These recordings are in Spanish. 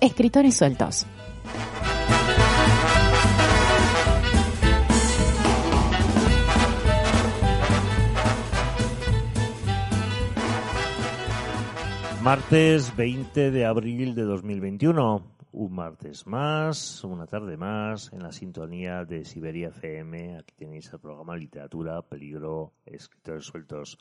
Escritores sueltos. Martes 20 de abril de 2021. Un martes más, una tarde más, en la sintonía de Siberia FM. Aquí tenéis el programa Literatura, Peligro, Escritores Sueltos.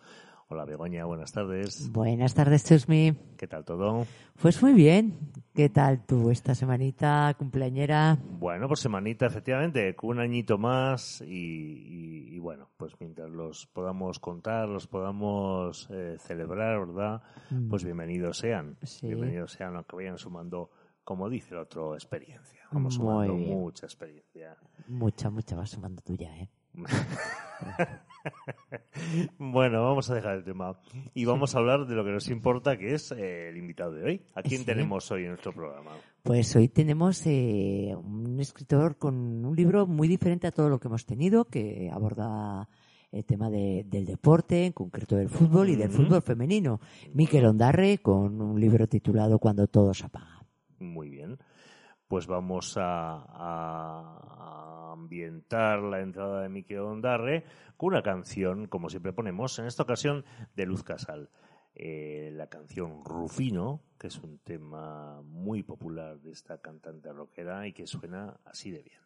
Hola Begoña, buenas tardes. Buenas tardes, Chusmi. ¿Qué tal todo? Pues muy bien. ¿Qué tal tú esta semanita cumpleañera? Bueno, pues semanita, efectivamente, un añito más y, bueno, pues mientras los podamos contar, los podamos eh, celebrar, ¿verdad? Mm. Pues bienvenidos sean. Bienvenidos sean, aunque vayan sumando, como dice el otro, experiencia. Vamos sumando mucha experiencia. Mucha, mucha, vas sumando tuya, ¿eh? bueno, vamos a dejar el tema y vamos a hablar de lo que nos importa, que es eh, el invitado de hoy. ¿A quién tenemos hoy en nuestro programa? Pues hoy tenemos eh, un escritor con un libro muy diferente a todo lo que hemos tenido, que aborda el tema del deporte, en concreto del fútbol y del fútbol femenino. Miquel Ondarre con un libro titulado Cuando todo se apaga. Muy bien pues vamos a, ambientar la entrada de Miki Ondarre con una canción, como siempre ponemos, en esta ocasión de Luz Casal. Eh, la canción Rufino, que es un tema muy popular de esta cantante rockera y que suena así de bien.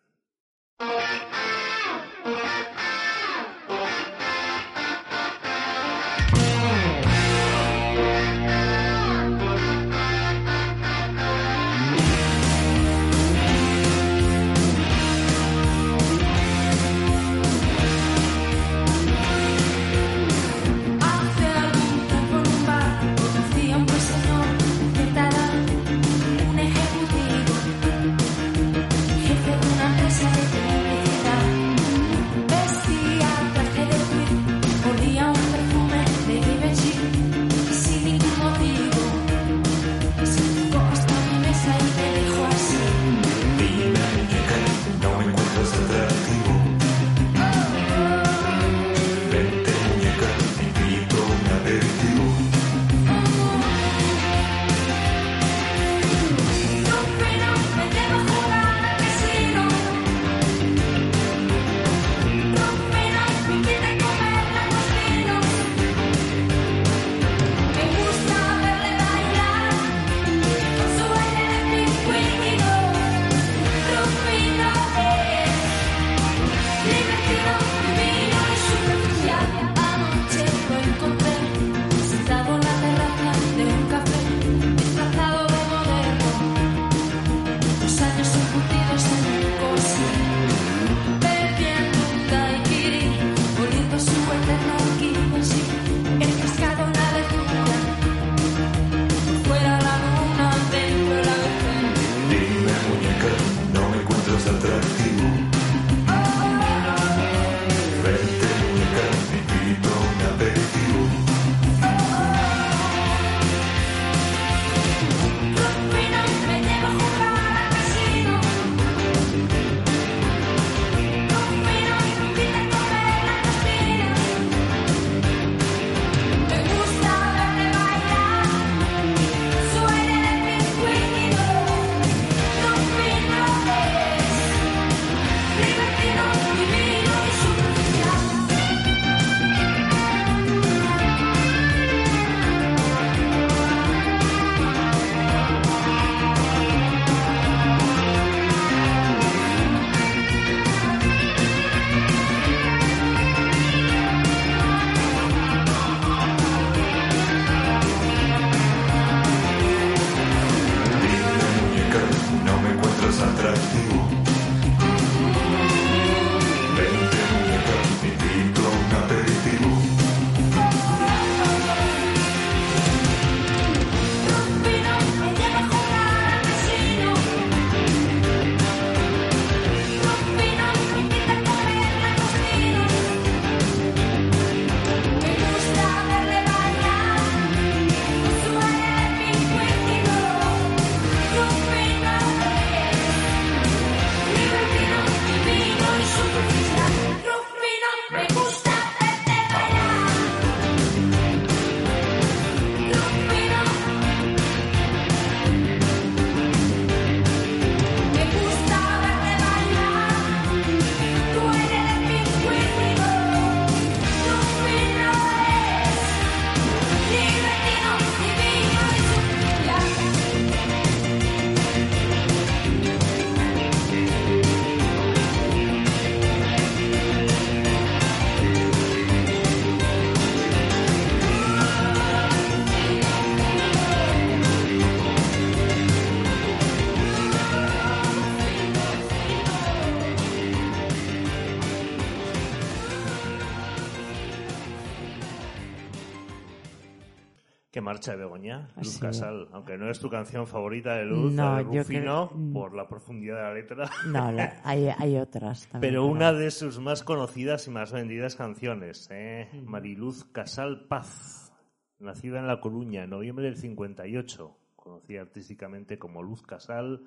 Marcha de Begoña? Luz. Casal. Aunque no es tu canción favorita de Luz, No, de Rufino, creo- por la profundidad de la letra. No, la- hay, hay otras también. Pero una de sus más conocidas y más vendidas canciones, ¿eh? Mariluz Casal Paz, nacida en La Coruña en noviembre del 58, conocida artísticamente como Luz Casal,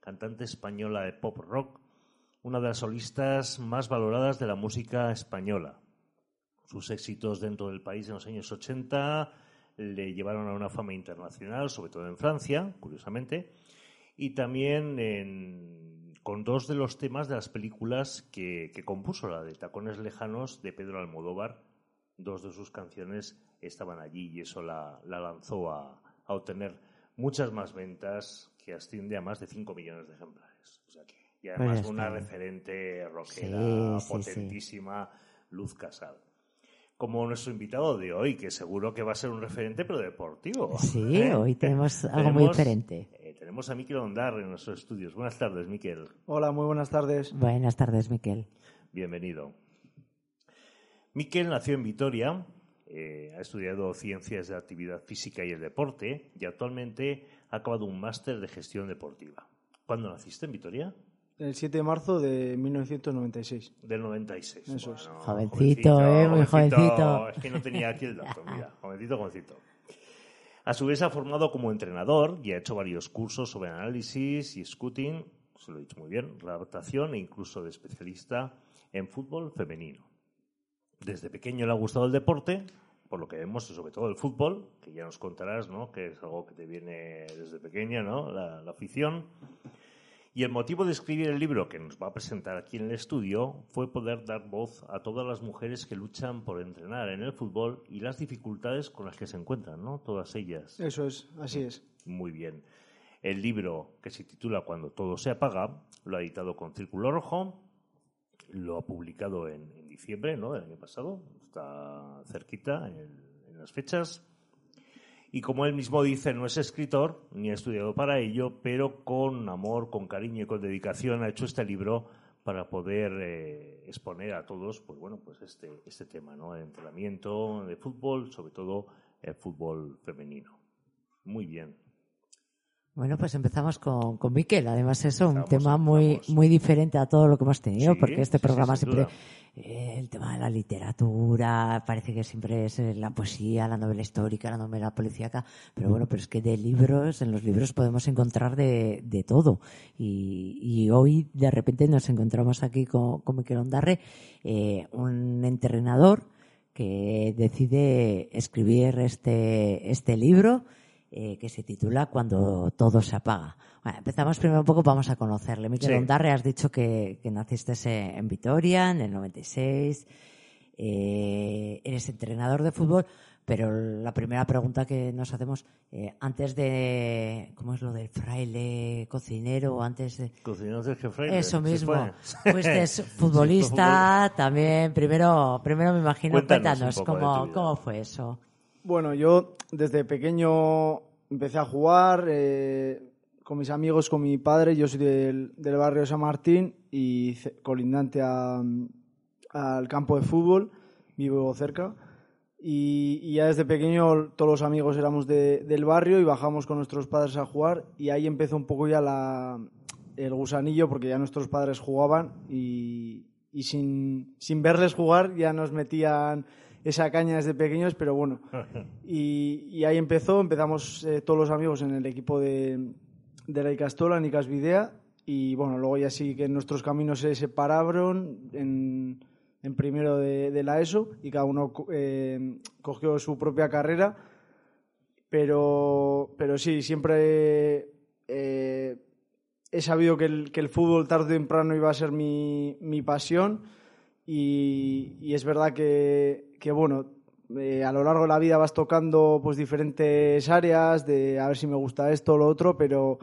cantante española de pop rock, una de las solistas más valoradas de la música española. Sus éxitos dentro del país en los años 80 le llevaron a una fama internacional, sobre todo en Francia, curiosamente, y también en- con dos de los temas de las películas que, que compuso, la de Tacones Lejanos de Pedro Almodóvar. Dos de sus canciones estaban allí y eso la, la lanzó a, a obtener muchas más ventas que asciende a más de 5 millones de ejemplares. O sea que, y además Pues ya una referente rockera Sí, sí, sí. potentísima, Luz Casal. Como nuestro invitado de hoy, que seguro que va a ser un referente, pero deportivo. Sí, ¿eh? hoy tenemos algo muy diferente. eh, tenemos a Miquel Ondar en nuestros estudios. Buenas tardes, Miquel. Hola, muy buenas tardes. Buenas tardes, Miquel. Bienvenido. Miquel nació en Vitoria, eh, ha estudiado ciencias de la actividad física y el deporte y actualmente ha acabado un máster de gestión deportiva. ¿Cuándo naciste en Vitoria? El 7 de marzo de 1996. Del 96. Eso es. Jovencito, ¿eh? Muy jovencito. Es que no tenía aquí el dato, mira. Jovencito, jovencito. A su vez se ha formado como entrenador y ha hecho varios cursos sobre análisis y scouting, se lo he dicho muy bien, adaptación e incluso de especialista en fútbol femenino. Desde pequeño le ha gustado el deporte, por lo que vemos, y sobre todo el fútbol, que ya nos contarás, ¿no? Que es algo que te viene desde pequeña, ¿no? La, la afición. Y el motivo de escribir el libro que nos va a presentar aquí en el estudio fue poder dar voz a todas las mujeres que luchan por entrenar en el fútbol y las dificultades con las que se encuentran, ¿no? Todas ellas. Eso es, así es. Muy bien. El libro que se titula Cuando todo se apaga lo ha editado con Círculo Rojo, lo ha publicado en, en diciembre ¿no? del año pasado, está cerquita en, el- en las fechas. Y como él mismo dice, no es escritor ni ha estudiado para ello, pero con amor, con cariño y con dedicación ha hecho este libro para poder eh, exponer a todos, pues bueno, pues este, este tema, ¿no? El entrenamiento de fútbol, sobre todo el fútbol femenino. Muy bien. Bueno, pues empezamos con, con Miquel. Además, eso, un tema muy, muy diferente a todo lo que hemos tenido, Sí, porque este sí, programa siempre, eh, el tema de la literatura, parece que siempre es eh, la poesía, la novela histórica, la novela policíaca, pero bueno, pero es que de libros, en los libros podemos encontrar de, de todo. Y, y hoy, de repente, nos encontramos aquí con, con Miquel Ondarre, eh, un entrenador que decide escribir este, este libro eh, que se titula Cuando todo se apaga. Bueno, empezamos primero un poco, vamos a conocerle. Miquel Sí. Ondarre, has dicho que, que naciste en Vitoria en el 96, eh, eres entrenador de fútbol, pero la primera pregunta que nos hacemos, eh, antes de, ¿cómo es lo del fraile cocinero? Antes de, Cocinero Sergio Freire. eso ¿se mismo. es futbolista también. Primero, primero me imagino, Cuéntanos cómo, cómo fue eso. Bueno, yo desde pequeño empecé a jugar eh, con mis amigos, con mi padre. Yo soy del, del barrio San Martín y colindante al campo de fútbol. Vivo cerca. Y, ya desde pequeño todos los amigos éramos de- del barrio y bajamos con nuestros padres a jugar. Y ahí empezó un poco ya la, el gusanillo porque ya nuestros padres jugaban y, y sin, sin verles jugar ya nos metían esa caña desde pequeños, pero bueno. Y, y ahí empezó, empezamos eh, todos los amigos en el equipo de, de la Icastola, en Icasvidea, y bueno, luego ya sí que nuestros caminos se separaron en, en primero de, de la ESO y cada uno eh, cogió su propia carrera, pero, pero sí, siempre eh, he sabido que el, que el fútbol tarde o temprano iba a ser mi, mi pasión y, y es verdad que, que, bueno, eh, a lo largo de la vida vas tocando pues diferentes áreas de a ver si me gusta esto o lo otro, pero,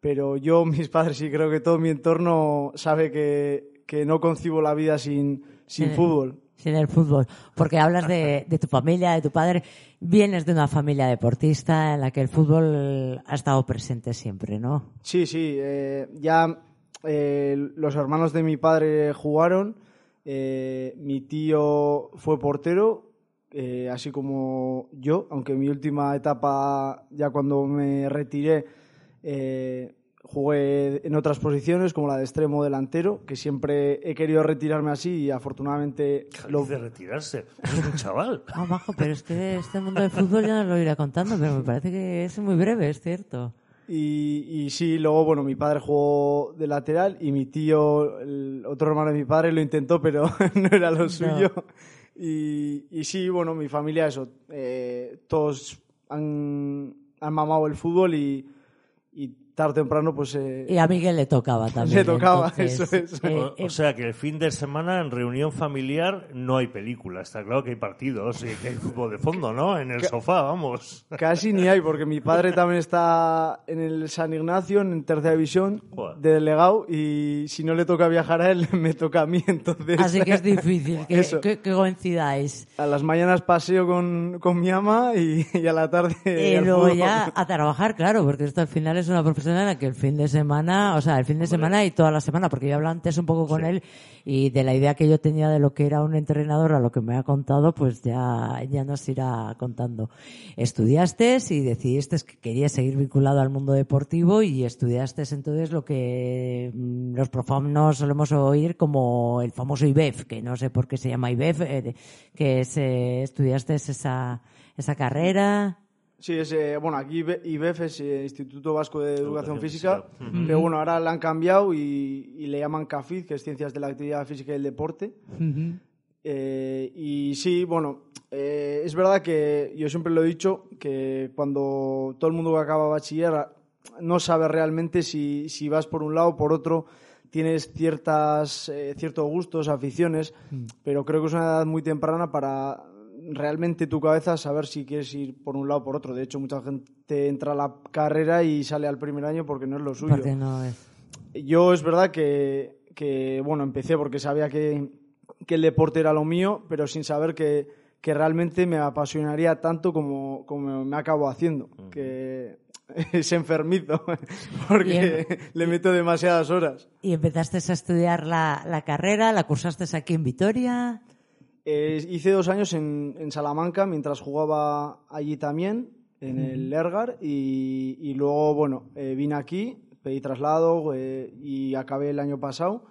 pero yo, mis padres y creo que todo mi entorno sabe que, que no concibo la vida sin, sin Sí. fútbol. Sin el fútbol. Porque hablas de, de tu familia, de tu padre. Vienes de una familia deportista en la que el fútbol ha estado presente siempre, ¿no? Sí, sí. eh, ya eh, los hermanos de mi padre jugaron. Eh, mi tío fue portero. eh, así como yo, aunque mi última etapa, ya cuando me retiré, eh, jugué en otras posiciones, como la de extremo delantero, que siempre he querido retirarme así y afortunadamente... Lo... de retirarse, es un chaval. Ah, bajo, pero es que este mundo del fútbol ya no lo irá contando, pero me parece que es muy breve, es cierto. Y, y, sí, luego, bueno, mi padre jugó de lateral y mi tío, el otro hermano de mi padre, lo intentó, pero no era lo suyo. Y, y, sí, bueno, mi familia, eso, eh, todos han, han mamado el fútbol y, y tarde o temprano, pues... Eh, y a Miguel le tocaba también. Le tocaba, eso es. Eh, o, o, sea que el fin de semana en reunión familiar no hay película. Está claro que hay partidos y que hay fútbol de fondo, ¿no? En el sofá, vamos. Casi ni hay, porque mi padre también está en el San Ignacio, en tercera división, Joder. de delegado, y si no le toca viajar a él, me toca a mí, entonces... Así que es difícil, que, Eso. que, que coincidáis. A las mañanas paseo con, con mi ama y, y a la tarde... Y luego ya a trabajar, claro, porque esto al final es una profesión que el fin de semana, o sea, el fin de semana y toda la semana, porque yo hablé antes un poco con él y de la idea que yo tenía de lo que era un entrenador a lo que me ha contado, pues ya, ya nos irá contando. Estudiaste y decidiste que querías seguir vinculado al mundo deportivo y estudiaste entonces lo que mm, los profanos solemos oír como el famoso IBEF, que no sé por qué se llama IBEF, eh, que es, eh, estudiaste esa, esa carrera. Sí, es, eh, bueno, aquí IBE- IBEF es eh, Instituto Vasco de Educación, Educación Física, Física. pero bueno, ahora la han cambiado y, y le llaman CAFID, que es Ciencias de la Actividad Física y el Deporte. Eh, y sí, bueno, eh, es verdad que yo siempre lo he dicho, que cuando todo el mundo que acaba bachiller no sabe realmente si, si vas por un lado o por otro, tienes ciertas, eh, ciertos gustos, aficiones, pero creo que es una edad muy temprana para realmente tu cabeza saber si quieres ir por un lado o por otro. De hecho, mucha gente entra a la carrera y sale al primer año porque no es lo suyo. Porque no es. Yo es verdad que, que, bueno, empecé porque sabía que, que el deporte era lo mío, pero sin saber que, que realmente me apasionaría tanto como, como me acabo haciendo, que es enfermizo, porque le meto demasiadas horas. Y empezaste a estudiar la, la carrera, la cursaste aquí en Vitoria. Eh, hice dos años en, en Salamanca mientras jugaba allí también, en el Ergar, y, y luego, bueno, eh, vine aquí, pedí traslado eh, y acabé el año pasado.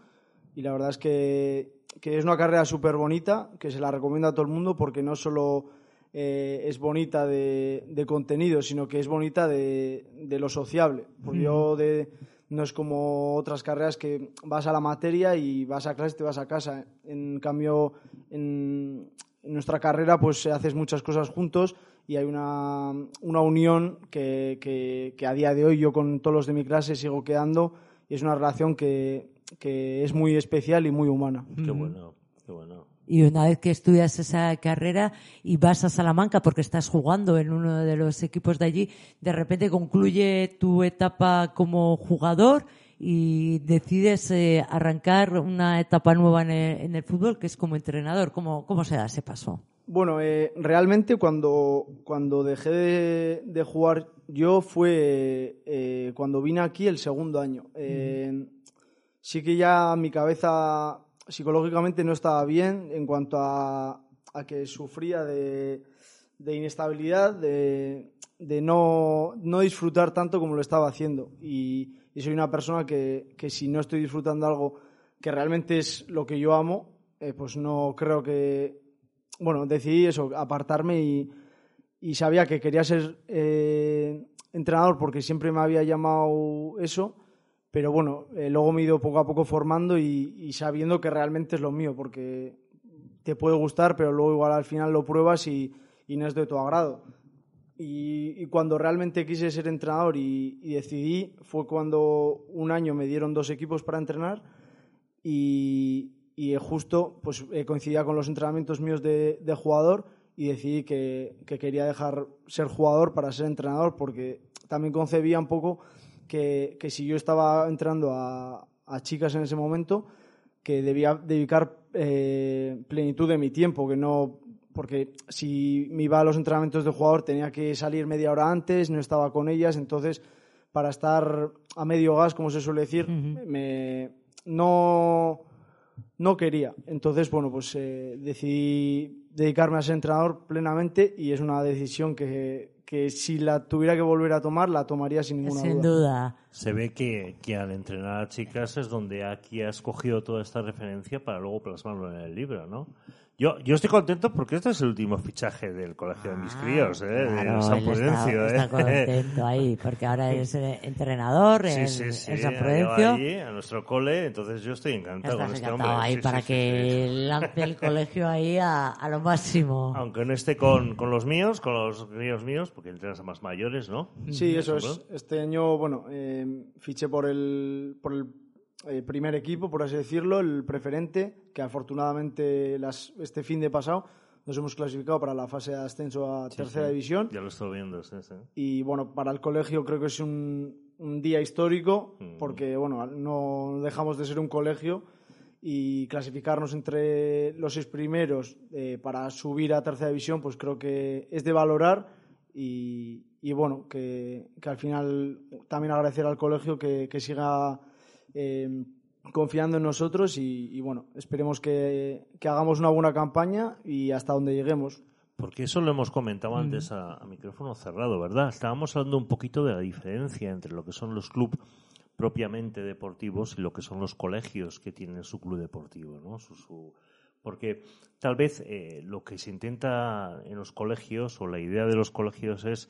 Y la verdad es que, que es una carrera súper bonita, que se la recomiendo a todo el mundo porque no solo es bonita de, de contenido, sino que es bonita de, de lo sociable. Porque yo de, no es como otras carreras que vas a la materia y vas a clase y te vas a casa. En cambio, en, en nuestra carrera pues haces muchas cosas juntos y hay una, una unión que, que, que a día de hoy yo con todos los de mi clase sigo quedando y es una relación que, que es muy especial y muy humana. Qué bueno, qué bueno. Y una vez que estudias esa carrera y vas a Salamanca porque estás jugando en uno de los equipos de allí, de repente concluye tu etapa como jugador y decides eh, arrancar una etapa nueva en el, en el fútbol que es como entrenador. ¿Cómo, cómo se da ese paso? Bueno, eh, realmente cuando, cuando dejé de, de jugar yo fue eh, cuando vine aquí el segundo año. Eh, Sí que ya mi cabeza psicológicamente no estaba bien en cuanto a, a que sufría de, de inestabilidad, de, de no, no disfrutar tanto como lo estaba haciendo. Y, soy una persona que, que si no estoy disfrutando algo que realmente es lo que yo amo, eh, pues no creo que... Bueno, decidí eso, apartarme y, y sabía que quería ser eh, entrenador porque siempre me había llamado eso, pero bueno, eh, luego me he ido poco a poco formando y, sabiendo que realmente es lo mío, porque te puede gustar, pero luego igual al final lo pruebas y, no es de tu agrado. Y, cuando realmente quise ser entrenador y, decidí, fue cuando un año me dieron dos equipos para entrenar y, justo pues eh, coincidía con los entrenamientos míos de, de jugador y decidí que, que quería dejar ser jugador para ser entrenador porque también concebía un poco que, que si yo estaba entrando a, a chicas en ese momento, que debía dedicar eh, plenitud de mi tiempo, que no porque si me iba a los entrenamientos de jugador tenía que salir media hora antes, no estaba con ellas, entonces para estar a medio gas, como se suele decir, me no no quería. Entonces, bueno, pues eh, decidí dedicarme a ser entrenador plenamente y es una decisión que, que si la tuviera que volver a tomar, la tomaría sin ninguna Sin duda. Se ve que, que al entrenar a chicas es donde aquí has cogido toda esta referencia para luego plasmarlo en el libro, ¿no? Yo, yo estoy contento porque este es el último fichaje del colegio de mis críos, ¿eh? Claro, de San Prudencio, está, ¿eh? está contento ahí, porque ahora es entrenador en, Sí, sí, sí. en San Prudencio. allí, a nuestro cole, entonces yo estoy encantado Estás con este encantado hombre. ahí Sí, para sí, sí, que sí. lance el colegio ahí a, a lo máximo. Aunque no esté con, con los míos, con los críos míos, porque entrenas a más mayores, ¿no? Sí, eso es. Este año, bueno, eh, fiché por el, por el eh, primer equipo, por así decirlo, el preferente, que afortunadamente las, este fin de pasado nos hemos clasificado para la fase de ascenso a Sí, tercera sí. división. Ya lo estoy viendo, sí, sí. Y bueno, para el colegio creo que es un, un día histórico, Mm. porque bueno, no dejamos de ser un colegio y clasificarnos entre los seis primeros eh, para subir a tercera división, pues creo que es de valorar y, y bueno, que, que al final también agradecer al colegio que, que siga eh, confiando en nosotros y, bueno, esperemos que, hagamos una buena campaña y hasta donde lleguemos. Porque eso lo hemos comentado antes a, micrófono cerrado, ¿verdad? Estábamos hablando un poquito de la diferencia entre lo que son los clubes propiamente deportivos y lo que son los colegios que tienen su club deportivo, ¿no? Su- su- Porque tal vez eh, lo que se intenta en los colegios o la idea de los colegios es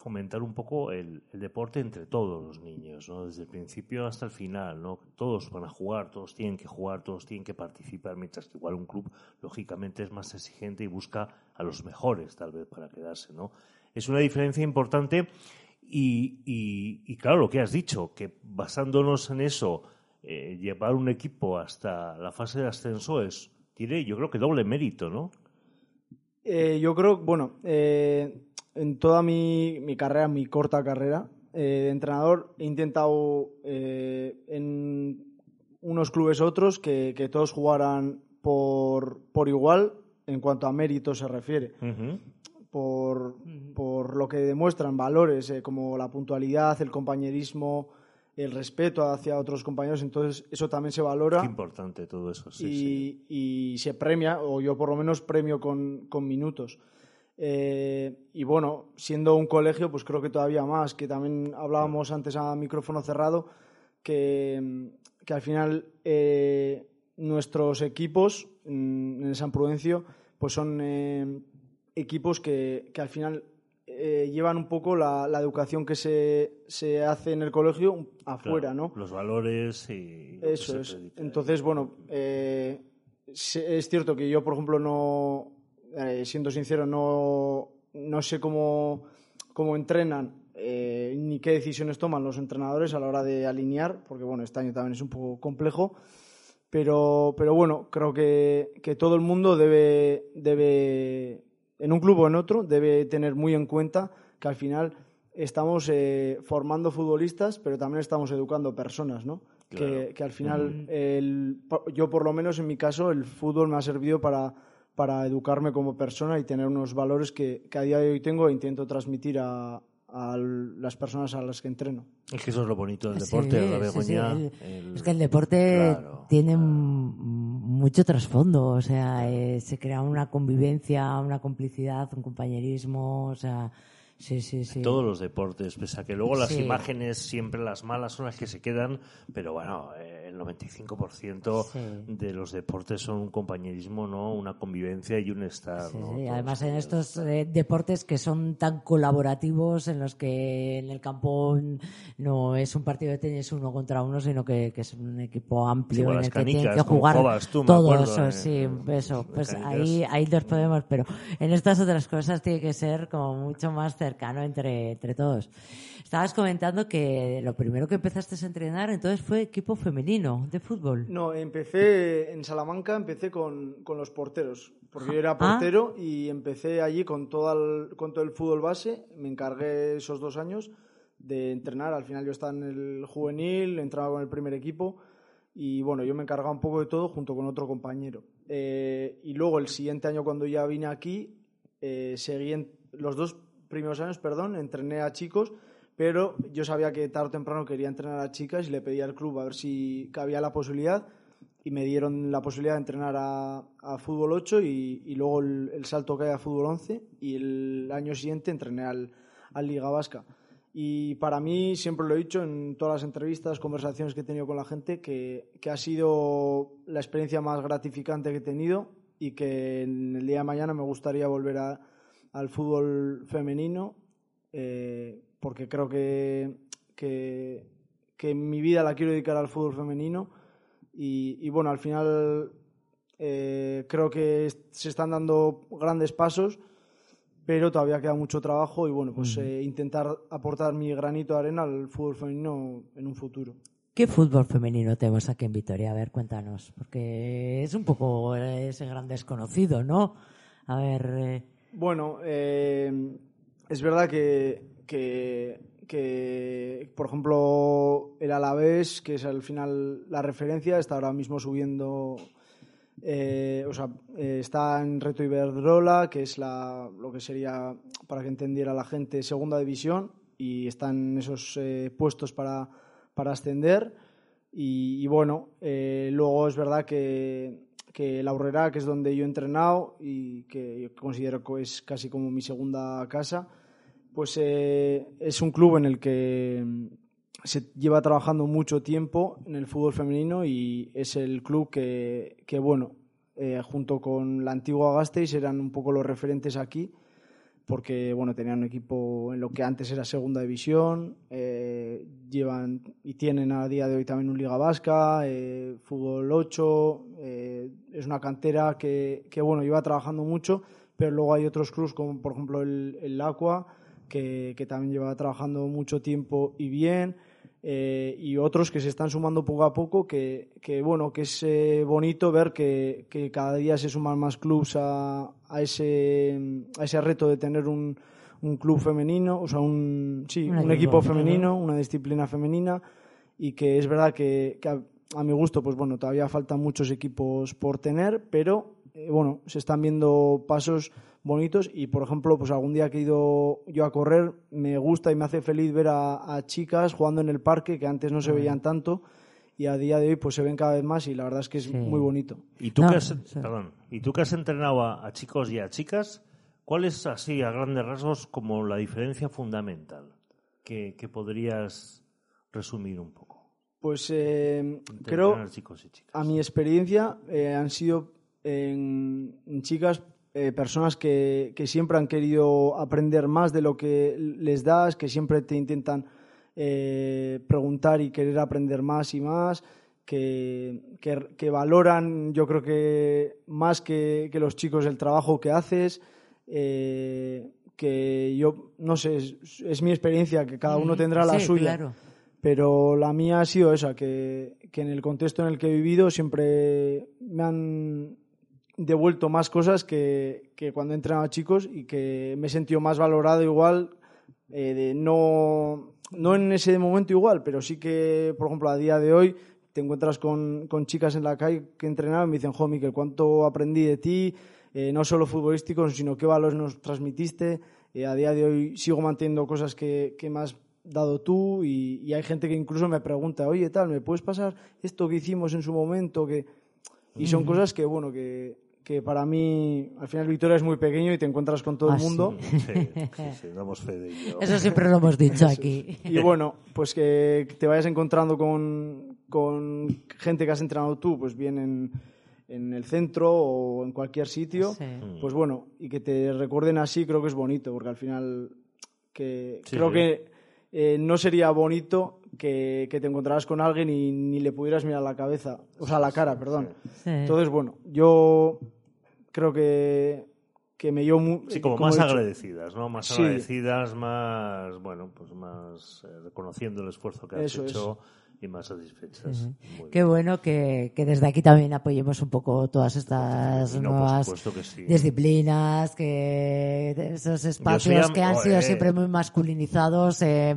fomentar un poco el, el deporte entre todos los niños, ¿no? Desde el principio hasta el final, ¿no? Todos van a jugar, todos tienen que jugar, todos tienen que participar, mientras que igual un club, lógicamente, es más exigente y busca a los mejores, tal vez, para quedarse, ¿no? Es una diferencia importante y, y- claro, lo que has dicho, que basándonos en eso, eh, llevar un equipo hasta la fase de ascenso es, tiene, yo creo que doble mérito, ¿no? Eh, yo creo, bueno, eh, en toda mi, mi carrera, mi corta carrera eh, de entrenador, he intentado eh, en unos clubes otros que, que todos jugaran por, por igual en cuanto a mérito se refiere, por, por lo que demuestran valores eh, como la puntualidad, el compañerismo, el respeto hacia otros compañeros, entonces eso también se valora. Qué importante todo eso, sí, y, sí. y se premia, o yo por lo menos premio con, con minutos. Eh, y bueno, siendo un colegio, pues creo que todavía más, que también hablábamos antes a micrófono cerrado, que, que al final eh, nuestros equipos mm, en el San Prudencio pues son eh, equipos que, que al final llevan un poco la, la educación que se, se hace en el colegio afuera, Claro, ¿no? Los valores y... lo Eso es. predica. Entonces, bueno, es cierto que yo, por ejemplo, no, eh, siendo sincero, no, no sé cómo, cómo entrenan eh, ni qué decisiones toman los entrenadores a la hora de alinear, porque bueno, este año también es un poco complejo. Pero, pero bueno, creo que, que todo el mundo debe, debe, en un club o en otro, debe tener muy en cuenta que al final estamos eh, formando futbolistas, pero también estamos educando personas, ¿no? Claro. Que, que al final, el- yo por lo menos en mi caso, el fútbol me ha servido para, para educarme como persona y tener unos valores que, que a día de hoy tengo e intento transmitir a, a las personas a las que entreno. Es que eso es lo bonito del Sí, deporte, la sí, sí, Begoña. el- Es que el deporte Claro, tiene claro. mucho trasfondo, o sea, eh, se crea una convivencia, una complicidad, un compañerismo, o sea, sí, sí, sí. Todos los deportes, pese a que luego las imágenes, siempre las malas son las que se quedan, pero bueno, eh, el 95% Sí. de los deportes son un compañerismo, ¿no? Una convivencia y un estar, Sí, ¿no? sí, Todos Además, en estos eh, deportes que son tan colaborativos, en los que en el campo no es un partido de tenis uno contra uno, sino que, que es un equipo amplio en el que tienen que jugar jugabas tú, me todo acuerdo, eso, en- sí, en- eso. Pues ahí, ahí nos podemos, pero en estas otras cosas tiene que ser como mucho más cercano entre, entre todos. Estabas comentando que lo primero que empezaste a entrenar entonces fue equipo femenino de fútbol. No, empecé en Salamanca, empecé con, con los porteros, porque yo era Ah. portero y empecé allí con todo, el, con todo el fútbol base. Me encargué esos dos años de entrenar. Al final yo estaba en el juvenil, entraba con el primer equipo y bueno, yo me encargaba un poco de todo junto con otro compañero. Eh, y luego el siguiente año cuando ya vine aquí, eh, seguí en, los dos primeros años, perdón, entrené a chicos, pero yo sabía que tarde o temprano quería entrenar a chicas y le pedí al club a ver si cabía la posibilidad y me dieron la posibilidad de entrenar a, a fútbol 8 y, luego el, salto que hay a fútbol 11 y el año siguiente entrené al Liga Vasca. Y para mí, siempre lo he dicho en todas las entrevistas, conversaciones que he tenido con la gente, que, que ha sido la experiencia más gratificante que he tenido y que en el día de mañana me gustaría volver a, al fútbol femenino eh, porque creo que, que, que, mi vida la quiero dedicar al fútbol femenino y, y bueno, al final eh, creo que se están dando grandes pasos pero todavía queda mucho trabajo y bueno, pues eh, intentar aportar mi granito de arena al fútbol femenino en un futuro. ¿Qué fútbol femenino tenemos aquí en Vitoria? A ver, cuéntanos, porque es un poco ese gran desconocido, ¿no? A ver. Eh... Bueno, eh, es verdad que, que, que, por ejemplo, el Alavés, que es al final la referencia, está ahora mismo subiendo eh, o sea, eh, está en Reto Iberdrola, que es la, lo que sería, para que entendiera la gente, segunda división, y están esos eh, puestos para, para ascender. Y, y bueno, eh, luego es verdad que, que la Urrera, que es donde yo he entrenado y que considero que es casi como mi segunda casa, pues eh, es un club en el que se lleva trabajando mucho tiempo en el fútbol femenino y es el club que, que bueno, eh, junto con la antigua Gasteiz eran un poco los referentes aquí porque bueno, tenían un equipo en lo que antes era segunda división, eh, llevan y tienen a día de hoy también un Liga Vasca, eh, Fútbol 8, eh, es una cantera que, que, bueno, lleva trabajando mucho, pero luego hay otros clubes como por ejemplo el, el Aqua, que, que también lleva trabajando mucho tiempo y bien, eh, y otros que se están sumando poco a poco, que, que bueno, que es eh, bonito ver que, que, cada día se suman más clubs a, a, ese, a ese reto de tener un, un club femenino, o sea, un, sí, un, un equipo femenino, una disciplina femenina, y que es verdad que, que a, a, mi gusto, pues bueno, todavía faltan muchos equipos por tener, pero eh, bueno, se están viendo pasos bonitos y por ejemplo pues algún día que he ido yo a correr me gusta y me hace feliz ver a, a chicas jugando en el parque que antes no se veían tanto y a día de hoy pues se ven cada vez más y la verdad es que es sí. muy bonito. ¿Y tú, no, que has, sí. perdón, ¿Y tú que has entrenado a, a, chicos y a chicas, cuál es así a grandes rasgos como la diferencia fundamental que, que podrías resumir un poco? Pues eh, creo, a, chicos y chicas. a mi experiencia eh, han sido en, en chicas eh, personas que, que, siempre han querido aprender más de lo que les das, que siempre te intentan eh, preguntar y querer aprender más y más, que, que, que valoran, yo creo que más que, que, los chicos el trabajo que haces. Eh, que yo, no sé, es, es, mi experiencia, que cada uno tendrá la sí, suya. Claro. Pero la mía ha sido esa, que, que en el contexto en el que he vivido siempre me han devuelto más cosas que, que, cuando he entrenado a chicos y que me he sentido más valorado igual, eh, de no, no en ese momento igual, pero sí que, por ejemplo, a día de hoy te encuentras con, con chicas en la calle que entrenaban y me dicen, jo, Miquel, cuánto aprendí de ti, eh, no solo futbolístico, sino qué valores nos transmitiste. Eh, a día de hoy sigo manteniendo cosas que, que me has dado tú y, y, hay gente que incluso me pregunta, oye, tal, ¿me puedes pasar esto que hicimos en su momento? que Y son uh -huh. cosas que, bueno, que, que para mí, al final Victoria es muy pequeño y te encuentras con todo ah, el mundo. Sí, sí, sí, damos fe de ello. Eso siempre lo hemos dicho aquí. Y bueno, pues que te vayas encontrando con, con gente que has entrenado tú, pues bien en, en el centro o en cualquier sitio, sí. pues bueno, y que te recuerden así creo que es bonito, porque al final que sí, creo sí. que eh, no sería bonito que, que, te encontraras con alguien y ni le pudieras mirar la cabeza, o sea, la cara, perdón. Entonces, bueno, yo creo que, que me dio muy, Sí, como, como más agradecidas, ¿no? Más agradecidas, más, bueno, pues más eh, reconociendo el esfuerzo que has Eso hecho. Es y más satisfechas. Uh -huh. Qué bueno que, que, desde aquí también apoyemos un poco todas estas no, nuevas que sí. disciplinas, que esos espacios que han sido eh, siempre muy masculinizados, eh,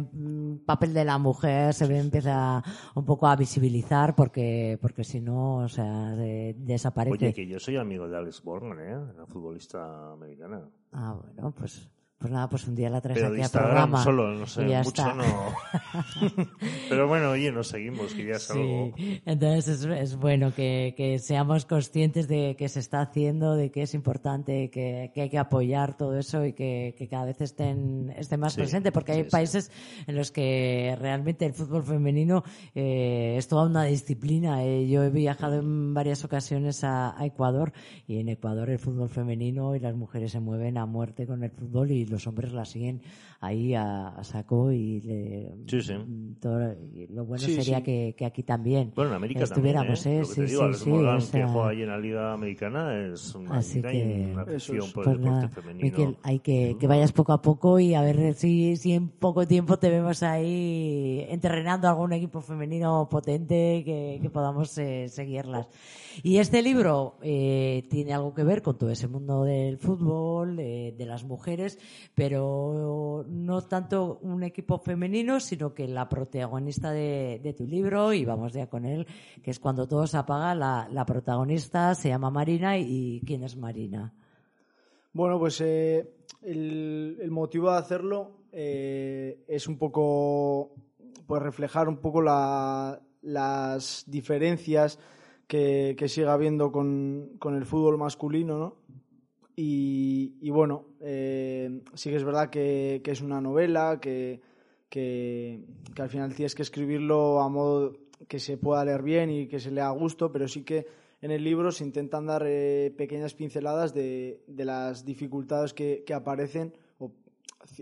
papel de la mujer se empieza un poco a visibilizar porque porque si no, o sea, de, desaparece. Oye, que yo soy amigo de Alex Borgen, ¿eh? la futbolista americana. Ah, bueno, pues Pues nada, pues un día la traes Pero aquí de al Instagram programa. solo, no sé, y ya mucho está. no. Pero bueno, oye, nos seguimos, que ya es algo. Sí, entonces es, es bueno que, que seamos conscientes de que se está haciendo, de que es importante, que, que hay que apoyar todo eso y que, que cada vez estén, esté más Sí, presente, porque hay sí, países en los que realmente el fútbol femenino eh, es toda una disciplina. Eh, yo he viajado en varias ocasiones a, a Ecuador y en Ecuador el fútbol femenino y las mujeres se mueven a muerte con el fútbol y los hombres la siguen ahí a, a saco y le, Sí, sí. todo- y lo bueno Sí, sería. Que, que aquí también Bueno, en América también, estuviéramos, ¿eh? ¿eh? Lo que te Sí, digo, sí, Alex sí, Morgan, o que juega ahí en la Liga Americana, es una, Así que- una afición por pues el deporte nada, femenino. Miquel, hay que, que vayas poco a poco y a ver si, si en poco tiempo te vemos ahí entrenando algún equipo femenino potente que, que podamos eh, seguirlas. Y este libro eh, tiene algo que ver con todo ese mundo del fútbol, eh, de las mujeres, pero no tanto un equipo femenino, sino que la protagonista de, tu libro, y vamos ya con él, que es cuando todo se apaga, la, protagonista se llama Marina y ¿quién es Marina? Bueno, pues eh, el, motivo de hacerlo eh, es un poco, pues reflejar un poco la- las diferencias que, sigue habiendo con el fútbol masculino, ¿no? Y, y bueno, eh, sí que es verdad que, que es una novela, que, que, que al final tienes que escribirlo a modo que se pueda leer bien y que se lea a gusto, pero sí que en el libro se intentan dar eh, pequeñas pinceladas de, de las dificultades que, que aparecen,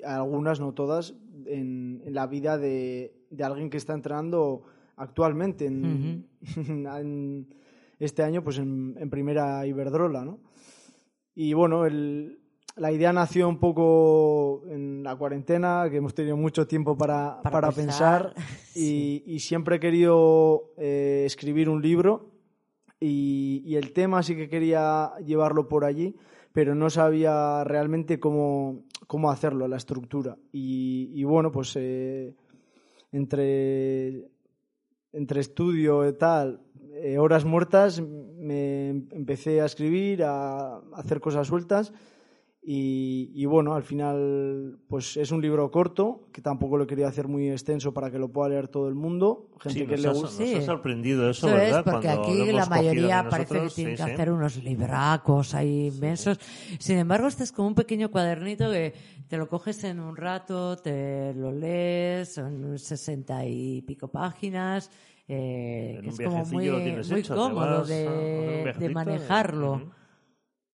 algunas, no todas, en, en la vida de, de alguien que está entrenando actualmente en, en este año pues en, en primera Iberdrola, ¿no? Y bueno, el- la idea nació un poco en la cuarentena, que hemos tenido mucho tiempo para, Para para pensar, pensar, y, y siempre he querido eh, escribir un libro y, y el tema sí que quería llevarlo por allí, pero no sabía realmente cómo, cómo hacerlo, la estructura. Y, y bueno, pues eh, entre, entre estudio y tal, eh, horas muertas, me empecé a escribir, a hacer cosas sueltas. Y, y bueno, al final, pues es un libro corto, que tampoco lo quería hacer muy extenso para que lo pueda leer todo el mundo. Gente Sí, que nos, le ha, gusta. nos Sí. ha sorprendido eso, Eso es, ¿verdad? porque Cuando aquí la mayoría parece que tienen sí, que sí. hacer unos libracos ahí inmensos. Sin embargo, este es como un pequeño cuadernito que te lo coges en un rato, te lo lees, son sesenta y pico páginas, eh, que es como muy, hecho, cómodo vas de, manejarlo.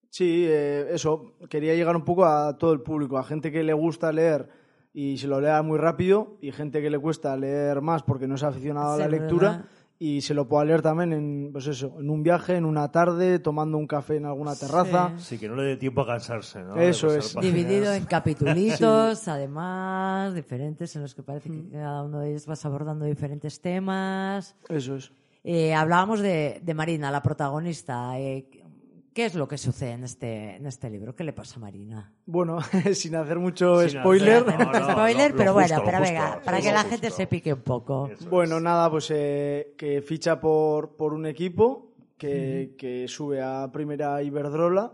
Sí, eh, eso, quería llegar un poco a todo el público, a gente que le gusta leer y se lo lea muy rápido y gente que le cuesta leer más porque no es aficionado a la ¿verdad? Y se lo pueda leer también en, pues eso, en un viaje, en una tarde, tomando un café en alguna terraza. Sí, que no le dé tiempo a cansarse, ¿no? Eso es. páginas. Dividido en capitulitos, además, diferentes, en los que parece que cada uno de ellos vas abordando diferentes temas. Eso es. Eh, hablábamos de, de Marina, la protagonista. Eh, ¿Qué es lo que sucede en este, en este libro? ¿Qué le pasa a Marina? Bueno, sin hacer mucho Sin spoiler. hacer- No, no, Spoiler, pero justo, bueno, pero justo, venga, para sí, que la justo. gente se pique un poco. Eso Bueno, es. nada, pues eh, que ficha por, por un equipo que, que sube a primera Iberdrola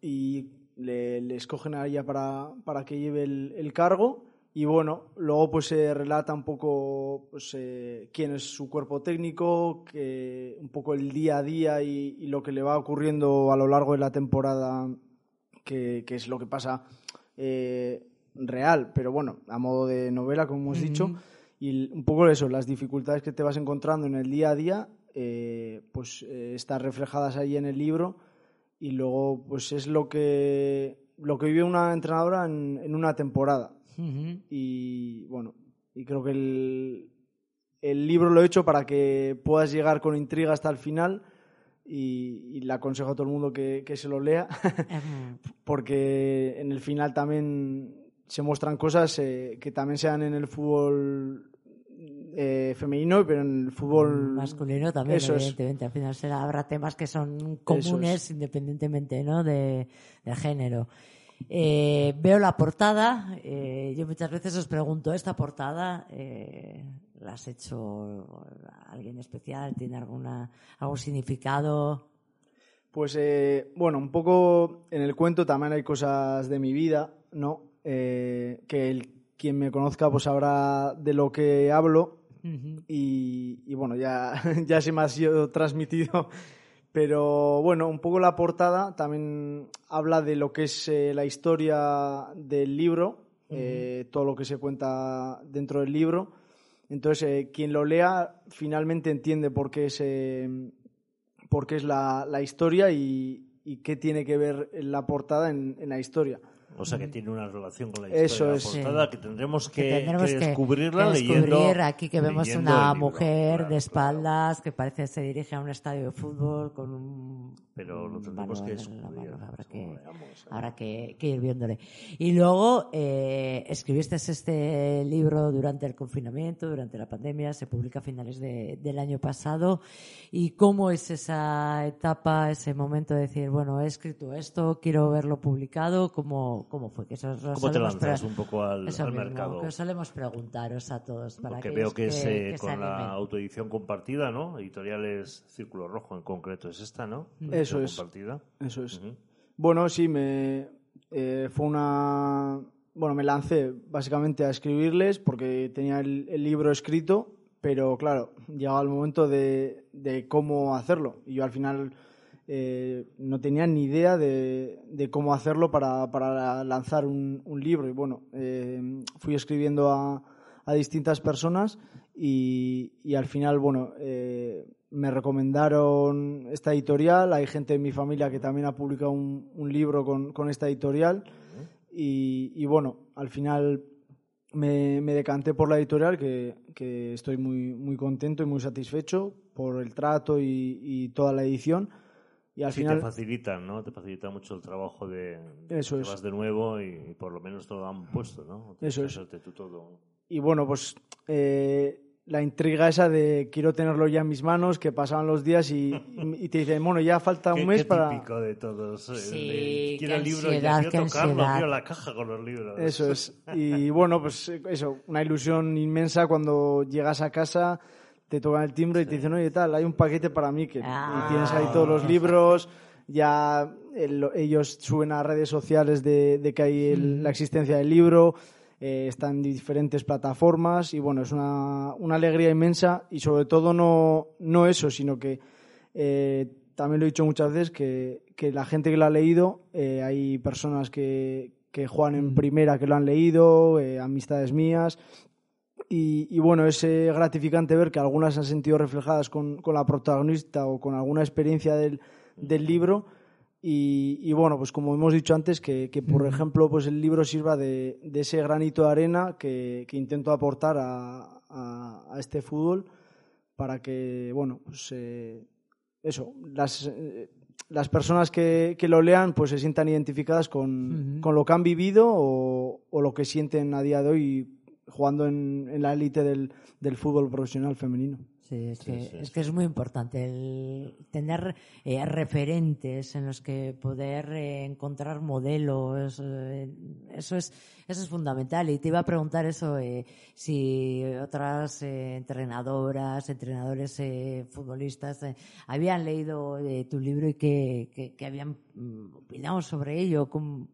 y le, le escogen a ella para, para que lleve el, el cargo. Y bueno, luego pues se relata un poco pues, eh, quién es su cuerpo técnico, que, un poco el día a día y, y lo que le va ocurriendo a lo largo de la temporada, que, que es lo que pasa eh, real, pero bueno, a modo de novela, como hemos dicho. Y un poco eso, las dificultades que te vas encontrando en el día a día, eh, pues eh, están reflejadas ahí en el libro y luego pues es lo que, lo que vive una entrenadora en, en una temporada. Y bueno, y creo que el, el libro lo he hecho para que puedas llegar con intriga hasta el final y, y le aconsejo a todo el mundo que, que se lo lea porque en el final también se muestran cosas eh, que también se dan en el fútbol eh, femenino, pero en el fútbol masculino también, Eso es. evidentemente. Al final será, habrá temas que son comunes es. independientemente ¿no? de, del género. Eh, veo la portada. eh, yo muchas veces os pregunto, ¿esta portada eh, la has hecho alguien especial? ¿Tiene alguna, algún significado? Pues eh, bueno, un poco en el cuento también hay cosas de mi vida, ¿no? que el, quien me conozca pues sabrá de lo que hablo y, y, bueno, ya, ya se me ha sido transmitido. Pero bueno, un poco la portada también habla de lo que es eh, la historia del libro, eh, todo lo que se cuenta dentro del libro. Entonces, eh, quien lo lea finalmente entiende por qué es, por qué es la, la historia y, y, qué tiene que ver la portada en, en la historia. O sea que tiene una relación con la historia de la portada que tendremos que, descubrirla descubrir aquí que vemos una mujer de espaldas que parece que se dirige a un estadio de fútbol con un pero lo tendremos que descubrir habrá que, ir viéndole y luego eh, escribiste este libro durante el confinamiento durante la pandemia se publica a finales del año pasado y cómo es esa etapa ese momento de decir bueno he escrito esto quiero verlo publicado cómo cómo, fue. Que eso ¿Cómo te lanzas un poco al, mercado? Que solemos preguntaros a todos. Para Porque veo que, es eh, con la autoedición compartida, ¿no? Editoriales Círculo Rojo en concreto es esta, ¿no? Eso es. Compartida. Eso es. Bueno, sí, me eh, fue una... Bueno, me lancé básicamente a escribirles porque tenía el, libro escrito, pero claro, llegaba el momento de, de cómo hacerlo. Y yo al final eh, no tenía ni idea de, cómo hacerlo para, para lanzar un, libro. Y bueno, eh, fui escribiendo a, a, distintas personas y, y al final, bueno, eh, me recomendaron esta editorial. Hay gente en mi familia que también ha publicado un, un libro con, con, esta editorial. Y, y, bueno, al final me, me, decanté por la editorial, que, que, estoy muy, muy contento y muy satisfecho por el trato y, y toda la edición. Y al sí, final... te facilitan, ¿no? Te facilita mucho el trabajo de... Eso es. vas de nuevo y, por lo menos todo han puesto, ¿no? Eso es. Todo. Y bueno, pues eh, la intriga esa de quiero tenerlo ya en mis manos, que pasaban los días y, y te dicen, bueno, ya falta un mes qué para... típico de todos. Eh, sí, quiero el libro y ya quiero tocarlo, quiero la caja con los libros. Eso es. Y bueno, pues eso, una ilusión inmensa cuando llegas a casa te tocan el timbre y te dicen, oye, tal, hay un paquete para mí, que y tienes ahí todos los libros, ya ellos suben a redes sociales de, que hay la existencia del libro, eh, están en diferentes plataformas y bueno, es una, una, alegría inmensa y sobre todo no, no eso, sino que eh, también lo he dicho muchas veces, que, que la gente que lo ha leído, eh, hay personas que, que juegan en primera que lo han leído, amistades mías, y, bueno, es gratificante ver que algunas se han sentido reflejadas con, con la protagonista o con alguna experiencia del, del libro. Y, y, bueno, pues como hemos dicho antes, que, que por ejemplo pues el libro sirva de, de ese granito de arena que, que intento aportar a, a, este fútbol para que, bueno, pues eh, eso, las, eh, las personas que, que, lo lean pues se sientan identificadas con, con lo que han vivido o, o, lo que sienten a día de hoy jugando en, en la élite del, del fútbol profesional femenino. Sí, es, que, es que es muy importante el tener eh, referentes en los que poder eh, encontrar modelos. Eh, eso es eso es fundamental. Y te iba a preguntar eso, si otras entrenadoras, entrenadores futbolistas habían leído tu libro y que, que, habían mm, opinado sobre ello,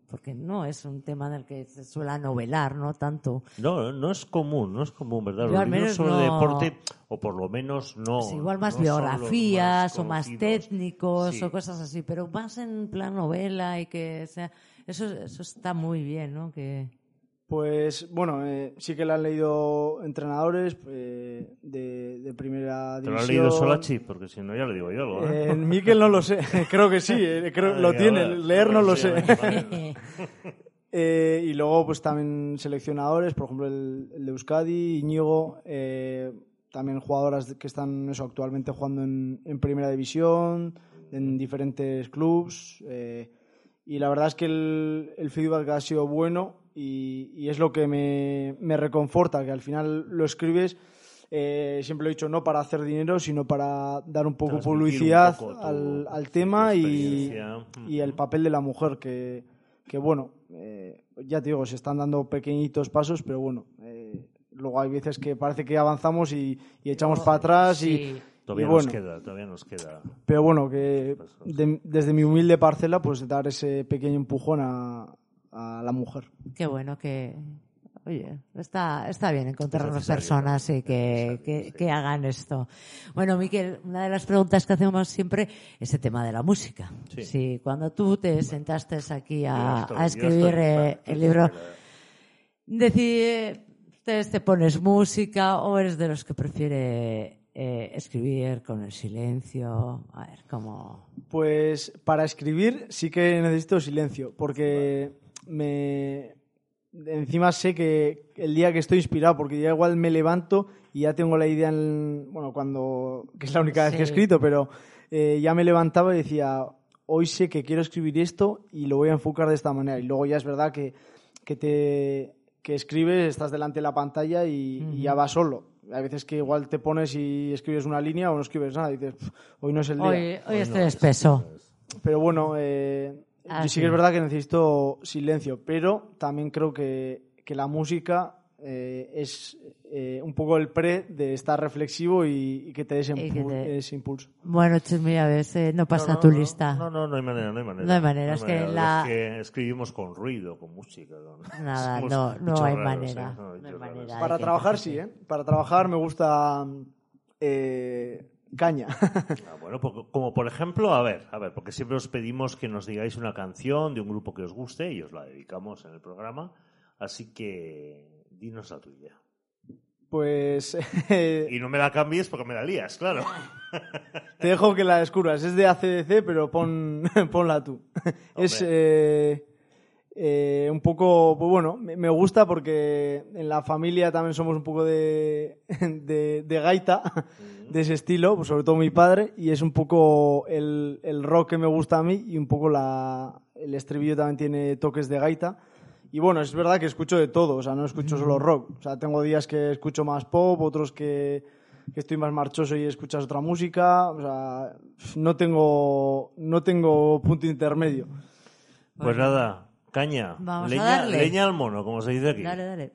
porque no es un tema en el que se suele novelar, ¿no? Tanto. No, no es común, no es común, ¿verdad? Los libros sobre deporte, o por lo menos no. igual más biografías o más técnicos o cosas así, pero más en plan novela y que sea. Eso, eso está muy bien, ¿no? Que... Pues bueno, eh, sí que la han leído entrenadores eh, de, de, primera división. ¿Te lo ha leído Solachi? Porque si no, ya le digo yo algo. ¿eh? En Miquel no lo sé, creo que sí, creo, lo tiene, leer no lo sé. y luego, pues también seleccionadores, por ejemplo, el, el de Euskadi, Iñigo, también jugadoras que están eso, actualmente jugando en, en primera división, en diferentes clubes. y la verdad es que el, el feedback ha sido bueno y, es lo que me, me, reconforta, que al final lo escribes, eh, siempre lo he dicho, no para hacer dinero, sino para dar un poco publicidad al, al, tema y, y, el papel de la mujer, que, que bueno, eh, ya te digo, se están dando pequeñitos pasos, pero bueno, eh, luego hay veces que parece que avanzamos y, echamos para atrás y... Todavía nos queda, todavía nos queda. Pero bueno, que desde mi humilde parcela, pues dar ese pequeño empujón a, a la mujer. Qué bueno que, oye, está, está bien encontrarnos personas y que, que, sí. que hagan esto. Bueno, Miquel, una de las preguntas que hacemos siempre es el tema de la música. Sí. Si cuando tú te sentaste aquí a, estoy- a yo escribir eh, el libro, estoy- decir, te, te pones música o eres de los que prefiere eh, escribir con el silencio? A ver, ¿cómo...? Pues para escribir sí que necesito silencio, porque me encima sé que el día que estoy inspirado, porque ya igual me levanto y ya tengo la idea en, bueno, cuando que es la única vez que he escrito, pero eh, ya me levantaba y decía, hoy sé que quiero escribir esto y lo voy a enfocar de esta manera. Y luego ya es verdad que, que te que escribes, estás delante de la pantalla y, y ya va solo. Hay veces que igual te pones y escribes una línea o no escribes nada y dices, "Pf, hoy no es el día. Hoy, hoy Hoy estoy no, espeso. Pero bueno, eh, Ah, yo sí sí. que es verdad que necesito silencio, pero también creo que, que la música eh, es eh, un poco el pre de estar reflexivo y, y que te des impu- te- ese impulso. Bueno, Chusmi, a veces no pasa No, no, tu no, lista. No, no, no hay manera, no hay manera. No hay manera, es que la- Es que escribimos con ruido, con música. Nada, no, no hay raros, manera. ¿eh? No hay manera. Para trabajar sí, ¿eh? Para trabajar me gusta eh, caña. Ah, bueno, como por ejemplo, a ver, a ver, porque siempre os pedimos que nos digáis una canción de un grupo que os guste y os la dedicamos en el programa. Así que dinos la tuya. pues Y no me la cambies porque me la lías, claro. te dejo que la descubras. Es de ACDC, pero pon, ponla tú. Es eh, eh, un poco, pues bueno, me, gusta porque en la familia también somos un poco de, de, de gaita, de ese estilo, pues sobre todo mi padre, y es un poco el, el rock que me gusta a mí y un poco la, el estribillo también tiene toques de gaita. Y bueno, es verdad que escucho de todo, o sea, no escucho solo rock. O sea, tengo días que escucho más pop, otros que, que estoy más marchoso y escuchas otra música. O sea, no tengo, no tengo punto intermedio. Pues nada, caña. Vamos a leña, darle. leña al mono, como se dice aquí. Dale, dale.